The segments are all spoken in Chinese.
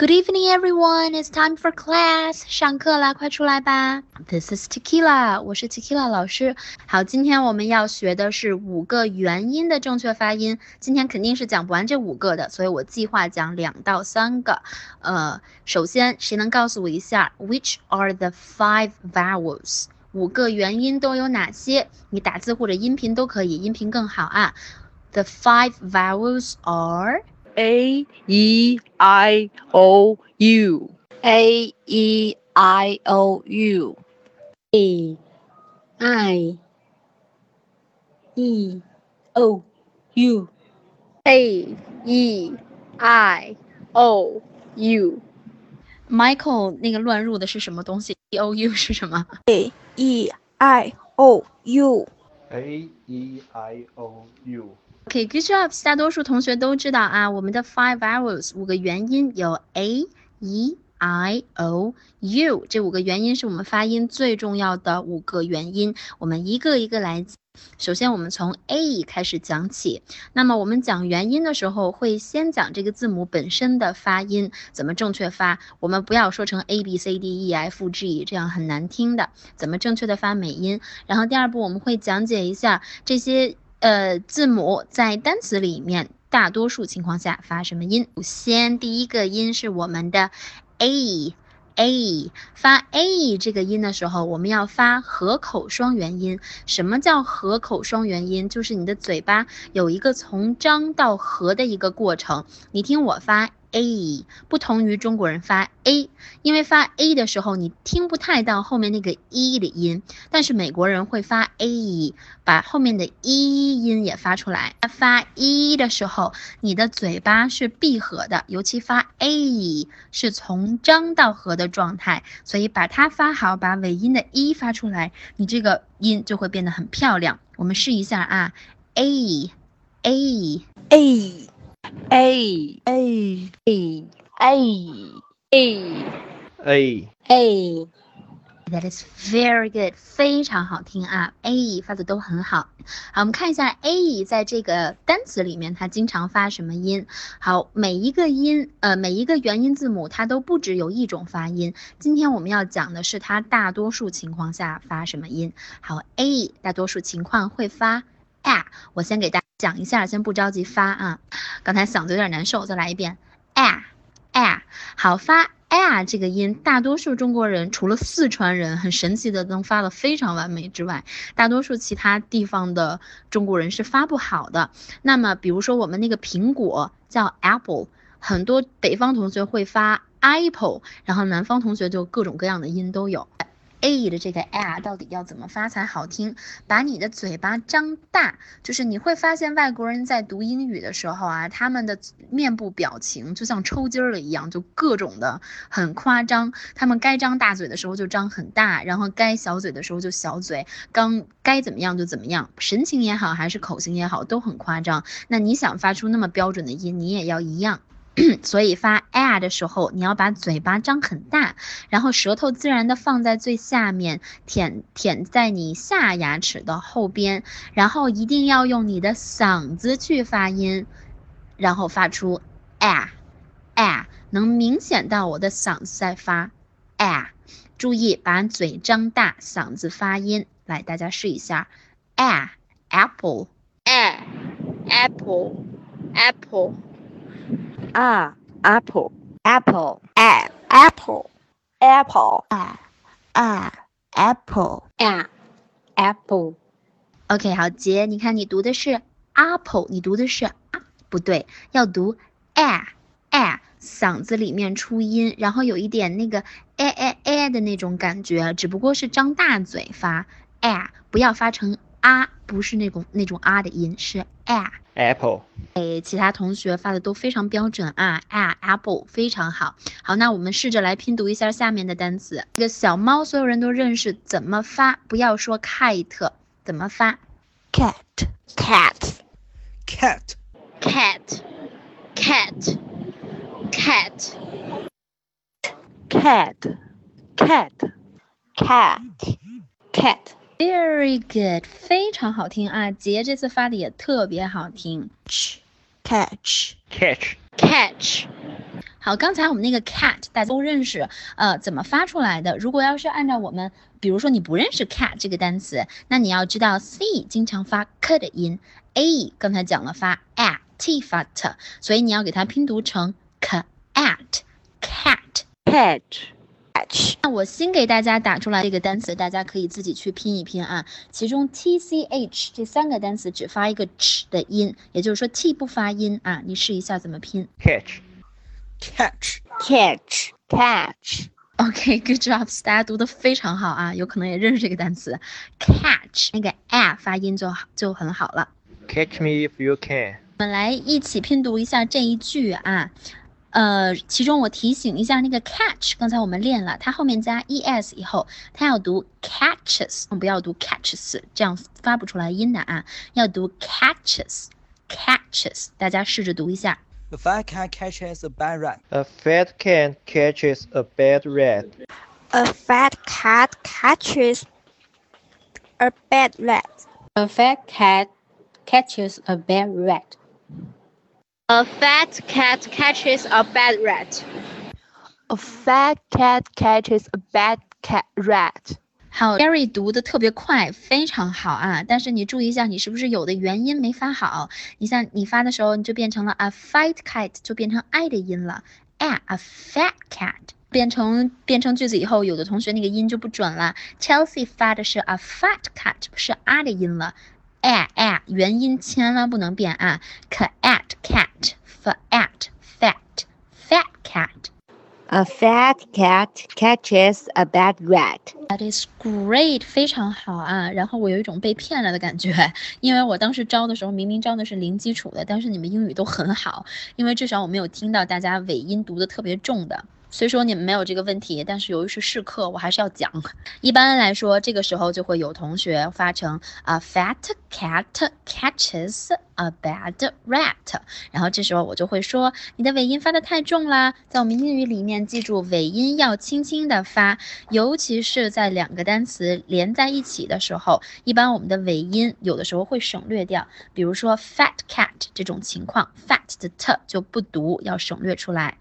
Good evening, everyone. It's time for class. 上课啦，快出来吧。This is Tequila. 我是 Tequila 老师。好，今天我们要学的是五个元音的正确发音。今天肯定是讲不完这五个的，所以我计划讲两到三个。呃，首先，谁能告诉我一下，Which are the five vowels？五个元音都有哪些？你打字或者音频都可以，音频更好啊。The five vowels are A E I O U A E I O U A I E O U A E I O U Michael 那个乱入的是什么东西？E O U 是什么？ A E I O U A E I O U。 OK，good、job，大多数同学都知道啊，我们的 five vowels 五个元音有 a、e、i、o、u，这五个元音是我们发音最重要的五个元音，我们一个一个来。首先，我们从 a 开始讲起。那么，我们讲元音的时候，会先讲这个字母本身的发音怎么正确发。我们不要说成 a b c d e f g 这样很难听的，怎么正确的发美音。然后，第二步我们会讲解一下这些。呃，字母在单词里面，大多数情况下发什么音？首先，第一个音是我们的 a，a 发 a 这个音的时候，我们要发合口双元音。什么叫合口双元音？就是你的嘴巴有一个从张到合的一个过程。你听我发。A 不同于中国人发 a，因为发 a 的时候你听不太到后面那个 e 的音，但是美国人会发 a，把后面的 e 音也发出来。发 e 的时候，你的嘴巴是闭合的，尤其发 a 是从张到合的状态，所以把它发好，把尾音的 e 发出来，你这个音就会变得很漂亮。我们试一下啊，a a A A A A A A A A That is very good，非常好听啊！A 发的都很好。好，我们看一下 A 在这个单词里面，它经常发什么音？好，每一个音，呃，每一个元音字母，它都不只有一种发音。今天我们要讲的是它大多数情况下发什么音。好，A 大多数情况会发 a。我先给大家讲一下，先不着急发啊。刚才嗓子有点难受，再来一遍 a a。好，发。a 这个音，大多数中国人除了四川人很神奇的能发的非常完美之外，大多数其他地方的中国人是发不好的。那么，比如说我们那个苹果叫 apple，很多北方同学会发 apple，然后南方同学就各种各样的音都有。A 的这个 a 到底要怎么发才好听？把你的嘴巴张大，就是你会发现外国人在读英语的时候啊，他们的面部表情就像抽筋儿了一样，就各种的很夸张。他们该张大嘴的时候就张很大，然后该小嘴的时候就小嘴，刚该怎么样就怎么样，神情也好还是口型也好都很夸张。那你想发出那么标准的音，你也要一样。所以发 a 的时候，你要把嘴巴张很大，然后舌头自然的放在最下面，舔舔在你下牙齿的后边，然后一定要用你的嗓子去发音，然后发出 a a，能明显到我的嗓子在发 a。注意把嘴张大，嗓子发音。来，大家试一下 a apple A Apple Apple A Apple Apple A Apple Apple a a apple。A Apple OK，好，杰，你看你读的是 apple，你读的是啊，不对，要读 a a，嗓子里面出音，然后有一点那个 a a a 的那种感觉，只不过是张大嘴发 a，不要发成啊，不是那种那种啊的音，是 a。Apple 哎，其他同学发的都非常标准啊啊，apple 非常好。好，那我们试着来拼读一下下面的单词。这个小猫，所有人都认识，怎么发？不要说 kite，怎么发？Cat very good 非常好听啊杰这次发的也特别好听 catch catch catch 好刚才我们那个 cat 大家都认识呃怎么发出来的？如果要是按照我们比如说你不认识 cat 这个单词那你要知道 c 经常发 k 的音 a 刚才讲了发 at t 发 t 所以你要给它拼读成 cat cat cat catch 那我新给大家打出来这个单词，大家可以自己去拼一拼啊。其中 t c h 这三个单词只发一个 ch 的音，也就是说 t 不发音啊。你试一下怎么拼。catch, catch catch catch OK，good、jobs，大家读的非常好啊，有可能也认识这个单词，catch 那个 a 发音就好就很好了。catch me if you can. 我们来一起拼读一下这一句啊，呃，其中我提醒一下那个 catch，刚才我们练了，它后面加 es 以后，它要读 catches，不要读 catches，这样发不出来音的啊，要读 catches，catches，大家试着读一下。The fat cat catches a bad rat. A fat cat catches a bad rat. A fat cat catches a bad rat. A fat cat catches a bad rat. A fat cat catches a bad rat. a fat cat catches a bad cat rat 好，Gary 读的特别快，非常好啊！但是你注意一下，你是不是有的元音没发好？你像你发的时候，你就变成了 a fat cat，就变成 i 的音了。a a fat cat 变成变成句子以后，有的同学那个音就不准了。Chelsea 发的是 a fat cat，是 a 的音了。a a 元音千万不能变啊！cat cat Fat fat fat cat。a fat cat catches a bad rat That is great，非常好啊！然后我有一种被骗了的感觉，因为我当时招的时候明明招的是零基础的，但是你们英语都很好，因为至少我没有听到大家尾音读的特别重的。虽说你们没有这个问题，但是由于是试课，我还是要讲。一般来说，这个时候就会有同学发成 a fat cat catches a bad rat，然后这时候我就会说你的尾音发的太重啦。在我们英语里面，记住尾音要轻轻的发，尤其是在两个单词连在一起的时候，一般我们的尾音有的时候会省略掉，比如说 fat cat 这种情况，fat 的 t 就不读，要省略出来。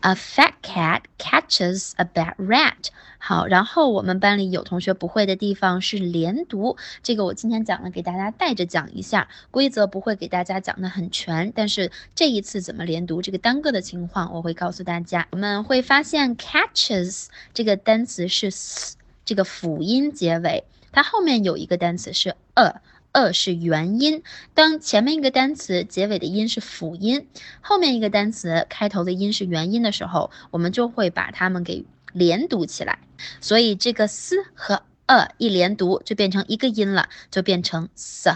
A fat cat catches a bad rat。好，然后我们班里有同学不会的地方是连读，这个我今天讲了，给大家带着讲一下，规则不会给大家讲的很全，但是这一次怎么连读这个单个的情况，我会告诉大家。我们会发现 catches 这个单词是 s 这个辅音结尾，它后面有一个单词是 a。a 是元音，当前面一个单词结尾的音是辅音，后面一个单词开头的音是元音的时候，我们就会把它们给连读起来。所以这个 s 和 a 一连读就变成一个音了，就变成 s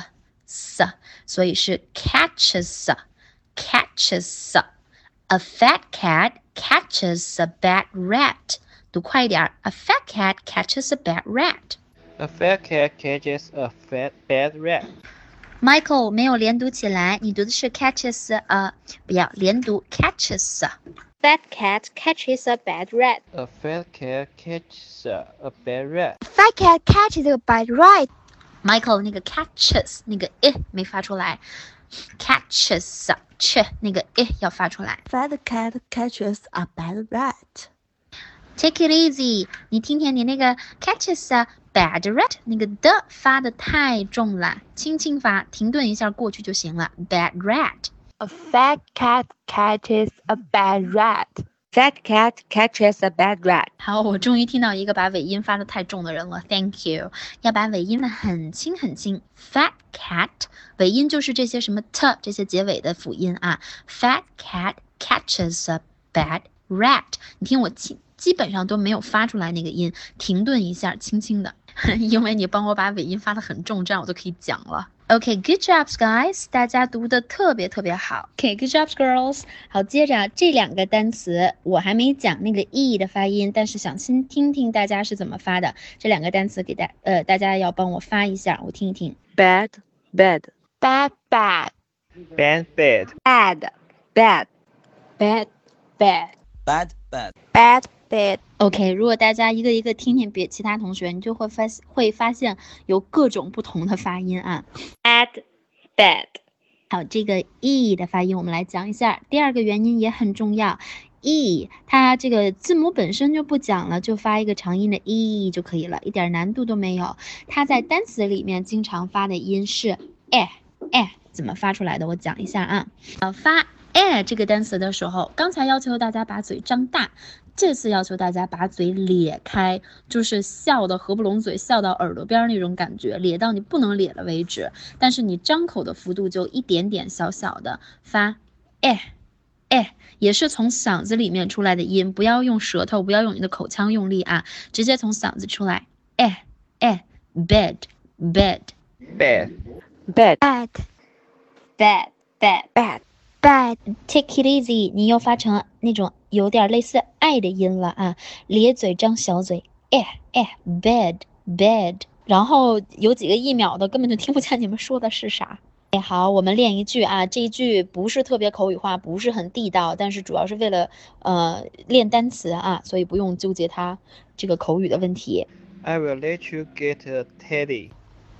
s，所以是 catches catches。A fat cat catches a bad rat。读快一点，A fat cat catches a bad rat。 A fat cat catches a fat bad rat. Michael 没有连读起来，你读的是 catches a，不要连读 catches。 Fat cat catches a bad rat. A fat cat catches a bad rat. Fat cat catches a bad rat. Michael 那个 catches 那个 i 没发出来，catches ch 那个 i 要发出来。fat cat catches a bad rat Take it easy，你听听你那个 catches a bad rat 那个的发的太重了，轻轻发，停顿一下过去就行了。Bad rat。a fat cat catches a bad rat fat cat catches a bad rat 好，我终于听到一个把尾音发的太重的人了，Thank you。要把尾音的很轻很轻，fat cat 尾音就是这些什么 t 这些结尾的辅音啊。Fat cat catches a bad rat。你听我基基本上都没有发出来那个音，停顿一下，轻轻的，因为你帮我把尾音发的很重，这样我就可以讲了。OK，good、jobs guys，大家读的特别特别好。OK，good、jobs girls。好，接着这两个单词我还没讲那个 e 的发音，但是想先听听大家是怎么发的。这两个单词给大呃大家要帮我发一下，我听一听。bad bad Bad bad. Bad bad. bad bad Bad, bad. Bad, bad. Bad bad. OK，如果大家一个一个听听别其他同学，你就会发会发现有各种不同的发音啊。Bad bad. 好，这个 e 的发音我们来讲一下。第二个元音也很重要 e，它这个字母本身就不讲了，就发一个长音的 e 就可以了，一点难度都没有。它在单词里面经常发的音是 e e，怎么发出来的？我讲一下啊，呃，发 e 这个单词的时候，刚才要求大家把嘴张大。这次要求大家把嘴咧开，就是笑的合不拢嘴，笑到耳朵边那种感觉，咧到你不能咧了为止。但是你张口的幅度就一点点小小的发，哎，哎，也是从嗓子里面出来的音，不要用舌头，不要用你的口腔用力啊，直接从嗓子出来，哎，哎，bed，bed，bed，bed bad, bad, bad, bad, bad take it easy，你又发成那种有点类似爱的音了啊，咧嘴张小嘴，哎哎，bed bed，然后有几个一秒的根本就听不见你们说的是啥。哎，好，我们练一句啊，这一句不是特别口语化，不是很地道，但是主要是为了呃练单词啊，所以不用纠结它这个口语的问题。I will let you get a teddy.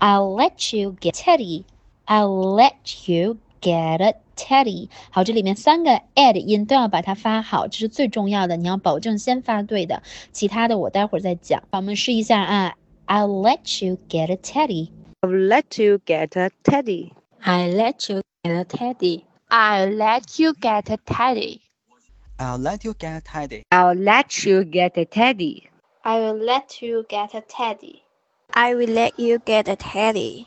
I'll let you get teddy. I'll let you get a teddy. 好，这里面三个 a 的音都要把它发好，这是最重要的，你要保证先发对的，其他的我待会儿再讲。好，我们试一下啊。I'll let you get a teddy. I'll let you get a teddy. I let you get a teddy. I'll let you get a teddy. I'll let you get teddy. I'll let you get a teddy. I will let you get a teddy. I will let you get a teddy.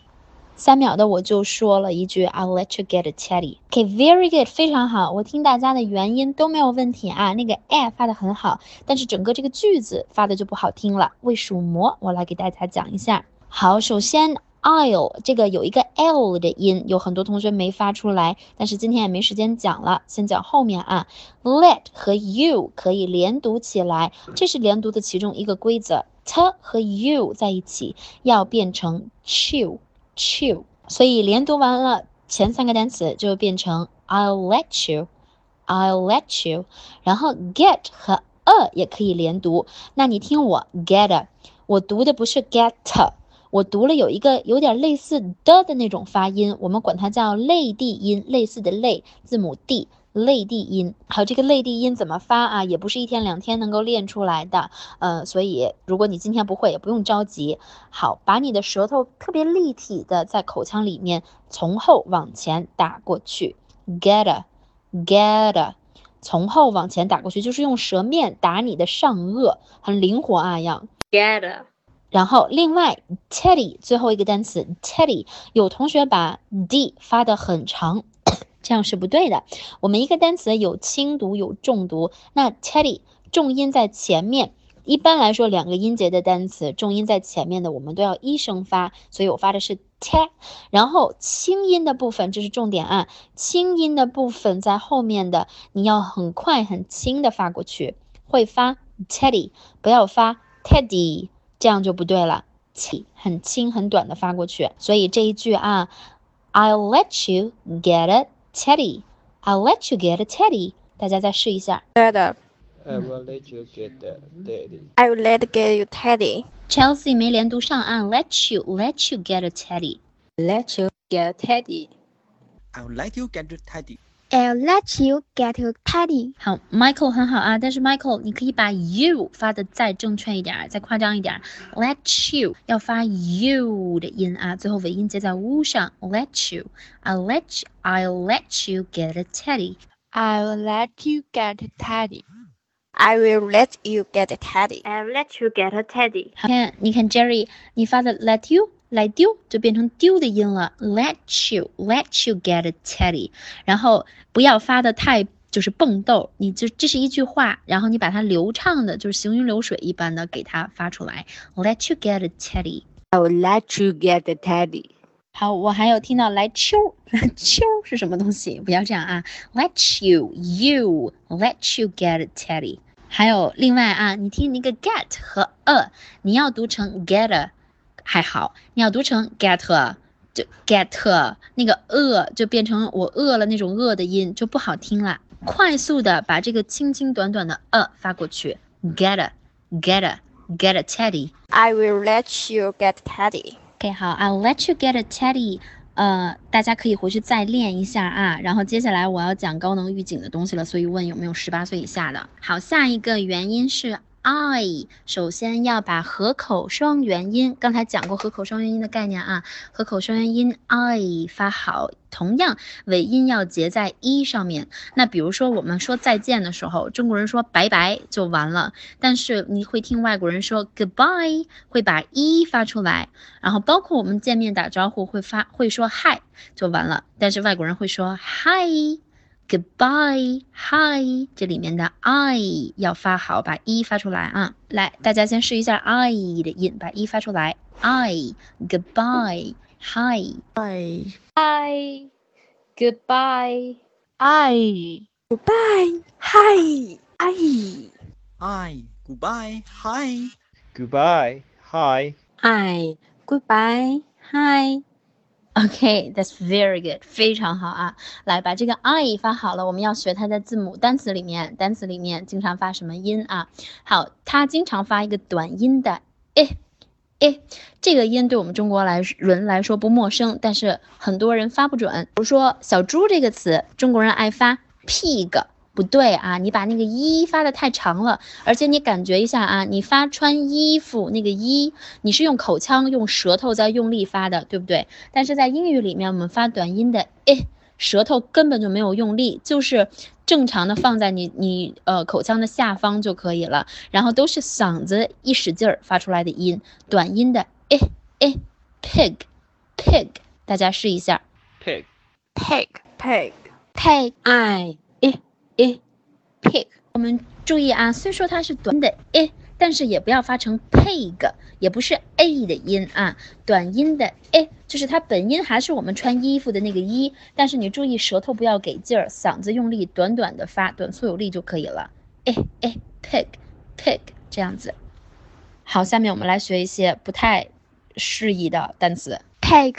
三秒的我就说了一句 I'll let you get a teddy。OK，very、good，非常好。我听大家的元音都没有问题啊，那个 a 发的很好，但是整个这个句子发的就不好听了。为数魔，我来给大家讲一下。好，首先 I'll 这个有一个 l 的音，有很多同学没发出来，但是今天也没时间讲了，先讲后面啊。Let 和 you 可以连读起来，这是连读的其中一个规则。t 和 you 在一起要变成 chew。chew，所以连读完了前三个单词就变成 I'll let you，I'll let you，然后 get 和 a 也可以连读。那你听我 get，我读的不是 get，我读了有一个有点类似的的那种发音，我们管它叫类地音，类似的类字母 d。类地音，好，这个类地音怎么发啊？也不是一天两天能够练出来的，呃，所以如果你今天不会，也不用着急。好，把你的舌头特别立体的在口腔里面从后往前打过去，get get，从后往前打过去，就是用舌面打你的上颚，很灵活啊，要 Get 然后另外 teddy 最后一个单词 teddy，有同学把 d 发的很长。这样是不对的。我们一个单词有轻读有重读，那 teddy 重音在前面。一般来说，两个音节的单词重音在前面的，我们都要一声发，所以我发的是 t。然后轻音的部分，这是重点啊，轻音的部分在后面的，你要很快很轻的发过去，会发 teddy，不要发 teddy，这样就不对了。T，很轻很短的发过去。所以这一句啊，I'll let you get it。Teddy, I'll let you get a teddy。大家再试一下。 Get I will let you get a teddy. I will let get you teddy. Chelsea 没连读上岸，let you let you get a teddy。 Let you get a teddy. I'll let you get teddy. I'll let you get a teddy. 好，Michael 很好啊，但是 Michael 你可以把 you 发的再正确一点，再夸张一点。Let you 要发 you 的音啊，最后尾音接在 u 上。Let you, I'll let you, I'll let you get a teddy。 I will let you get a teddy. I will let you get a teddy. I'll let you get a teddy. 好看，你看 Jerry，你发的 let you 来丢就变成丢的音了。Let you let you get a teddy，然后不要发的太就是蹦豆，你就这是一句话，然后你把它流畅的，就是行云流水一般的给它发出来。Let you get a teddy。I will let you get a teddy. 好，我还有听到来秋，秋是什么东西？不要这样啊！Let you you let you get a teddy。还有另外啊，你听那个 get 和 a，你要读成 get a 还好，你要读成 get 就 get 那个饿就变成我饿了那种饿的音就不好听了。快速的把这个轻轻短短的 a 发过去，get a get a get a teddy。I will let you get teddy. OK，好，I'll let you get a teddy。呃，大家可以回去再练一下啊。然后接下来我要讲高能预警的东西了，所以问有没有十八岁以下的。好，下一个元音是 I，首先要把合口双元音，刚才讲过合口双元音的概念啊，合口双元音 I 发好，同样尾音要结在一上面。那比如说我们说再见的时候，中国人说拜拜就完了，但是你会听外国人说 goodbye，会把一发出来，然后包括我们见面打招呼会发会说 hi 就完了，但是外国人会说 hi。Goodbye, hi，这里面的 i 要发好，把一发出来啊！来，大家先试一下 i 的音，把一发出来。i, goodbye, hi, Bye. Hi. Goodbye. I. Goodbye. Hi. I. Hi, goodbye, hi. Goodbye. Hi. Hi. Goodbye. Hi. OK, that's very good，非常好啊！来，把这个 i 发好了，我们要学它在字母单词里面，单词里面经常发什么音啊？好，它经常发一个短音的 i i，这个音对我们中国来人来说不陌生，但是很多人发不准。比如说小猪这个词，中国人爱发 pig。不对啊，你把那个一发的太长了，而且你感觉一下啊，你发穿衣服那个一，你是用口腔用舌头在用力发的，对不对？但是在英语里面，我们发短音的诶，舌头根本就没有用力，就是正常的放在你你呃口腔的下方就可以了，然后都是嗓子一使劲儿发出来的音，短音的诶诶，pig pig，大家试一下 Pig. Pig. Pig. pig。I. 诶，pig，我们注意啊，虽说它是短的诶，但是也不要发成 pig，也不是 a 的音啊，短音的诶，就是它本音还是我们穿衣服的那个衣，但是你注意舌头不要给劲儿，嗓子用力，短短的发，短促有力就可以了。诶诶，pig，pig 这样子。好，下面我们来学一些不太适宜的单词。Pig.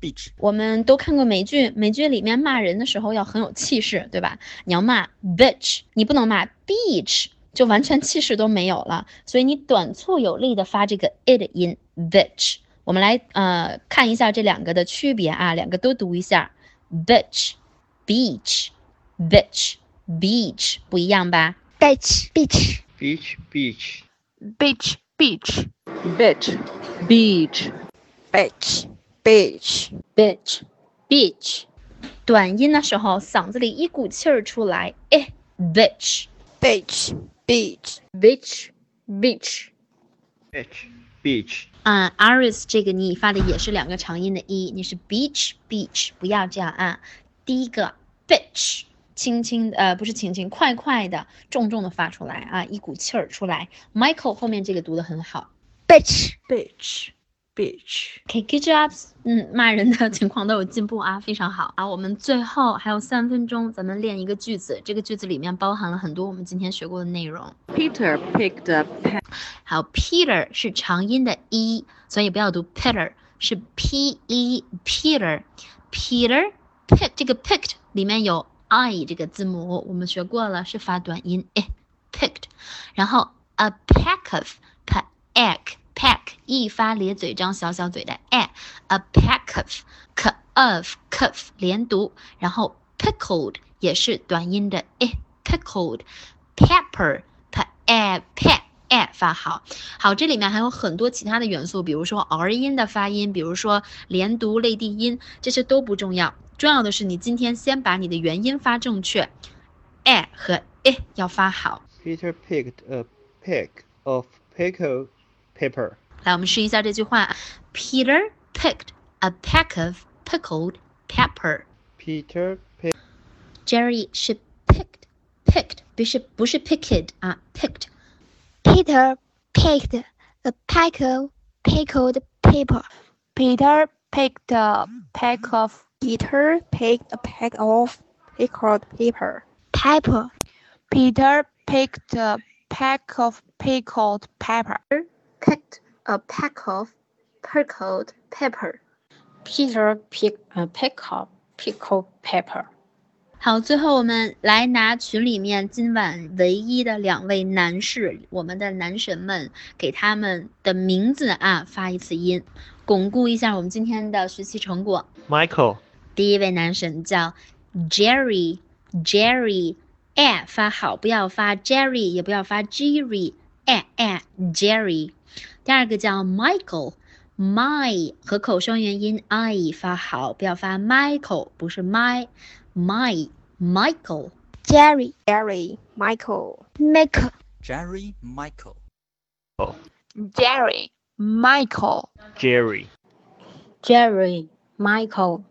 Bitch. 我们都看过美剧，美剧里面骂人的时候要很有气势，对吧？你要骂 bitch，你不能骂 beach，就完全气势都没有了。所以你短促有力的发这个 i 的音 bitch。我们来呃看一下这两个的区别啊，两个都读一下 bitch beach bitch beach 不一样吧？Bitch. Bitch. Beach. Beach. Beach. Beach. Bitch. Bitch. Bitch. 短音的时候嗓子里一股气儿出来，哎 bitch。Beach. Beach. Beach. Beach. Beach. Beach. 啊、a r i s 这个你发的也是两个长音的一，你是 beach beach，不要这样啊。第一个 bitch，轻轻呃不是轻轻，快快的，重重的发出来啊，一股气儿出来。Michael 后面这个读的很好 Bitch. Bitch, K K Drops，嗯，骂人的情况都有进步啊，非常好啊。我们最后还有三分钟，咱们练一个句子。这个句子里面包含了很多我们今天学过的内容。Peter picked a pack。好，Peter 是长音的 e，所以不要读 Peter，是 P E Peter。Peter picked 这个 picked 里面有 i 这个字母，我们学过了，是发短音 i picked。然后 a pack of。一发咧嘴张小小嘴的 a，a pack of c of c of 连读，然后 pickled 也是短音的 e pickled pepper p a p a 发好，好，这里面还有很多其他的元素，比如说 r 音的发音，比如说连读类地音，这些都不重要，重要的是你今天先把你的元音发正确，a 和 a 要发好。Peter picked a pick of pickled pepper. 来，我们试一下这句话：Peter picked a peck of pickled pepper。 Peter picked Jerry 是 picked picked，不是不是 picked 啊，picked。 Peter picked a pack of pickled pepper. Peter picked a pack of Peter picked a pack of pickled pepper. Pepper. Peter picked a pack of pickled pepper. Picked a pack of pickled pepper. Peter picked a peck of pickled pepper. 好，最后我们来拿群里面今晚唯一的两位男士，我们的男神们，给他们的名字啊发一次音。 巩固一下我们今天的学习成果。 Michael, 第一位男神叫 Jerry，Jerry，哎发好，不要发 Jerry，也不要发 Jerry，哎哎 Jerry。 第二个叫 Michael，my 和口双元音 i 发好，不要发 Michael，不是 my，my Michael。Jerry, Jerry, Michael, Michael, Jerry Michael. Jerry, Michael. Jerry. Jerry, Michael.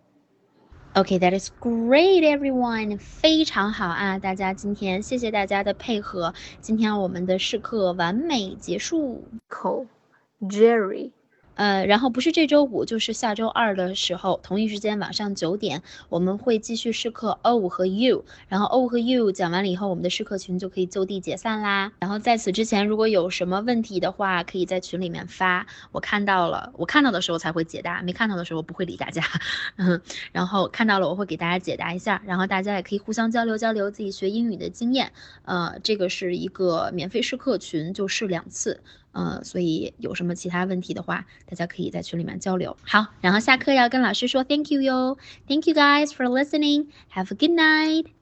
Okay, that is great, everyone. 非常好啊！大家今天谢谢大家的配合，今天我们的试课完美结束。Michael, Jerry. 呃，然后不是这周五，就是下周二的时候，同一时间晚上九点，我们会继续试课 O 和 U，然后 O 和 U 讲完了以后，我们的试课群就可以就地解散啦。然后在此之前，如果有什么问题的话，可以在群里面发，我看到了，我看到的时候才会解答，没看到的时候不会理大家。嗯，然后看到了我会给大家解答一下，然后大家也可以互相交流交流自己学英语的经验。呃，这个是一个免费试课群，就试两次。呃，所以有什么其他问题的话，大家可以在群里面交流。好，然后下课要跟老师说 thank you 哟，thank you guys for listening. Have a good night.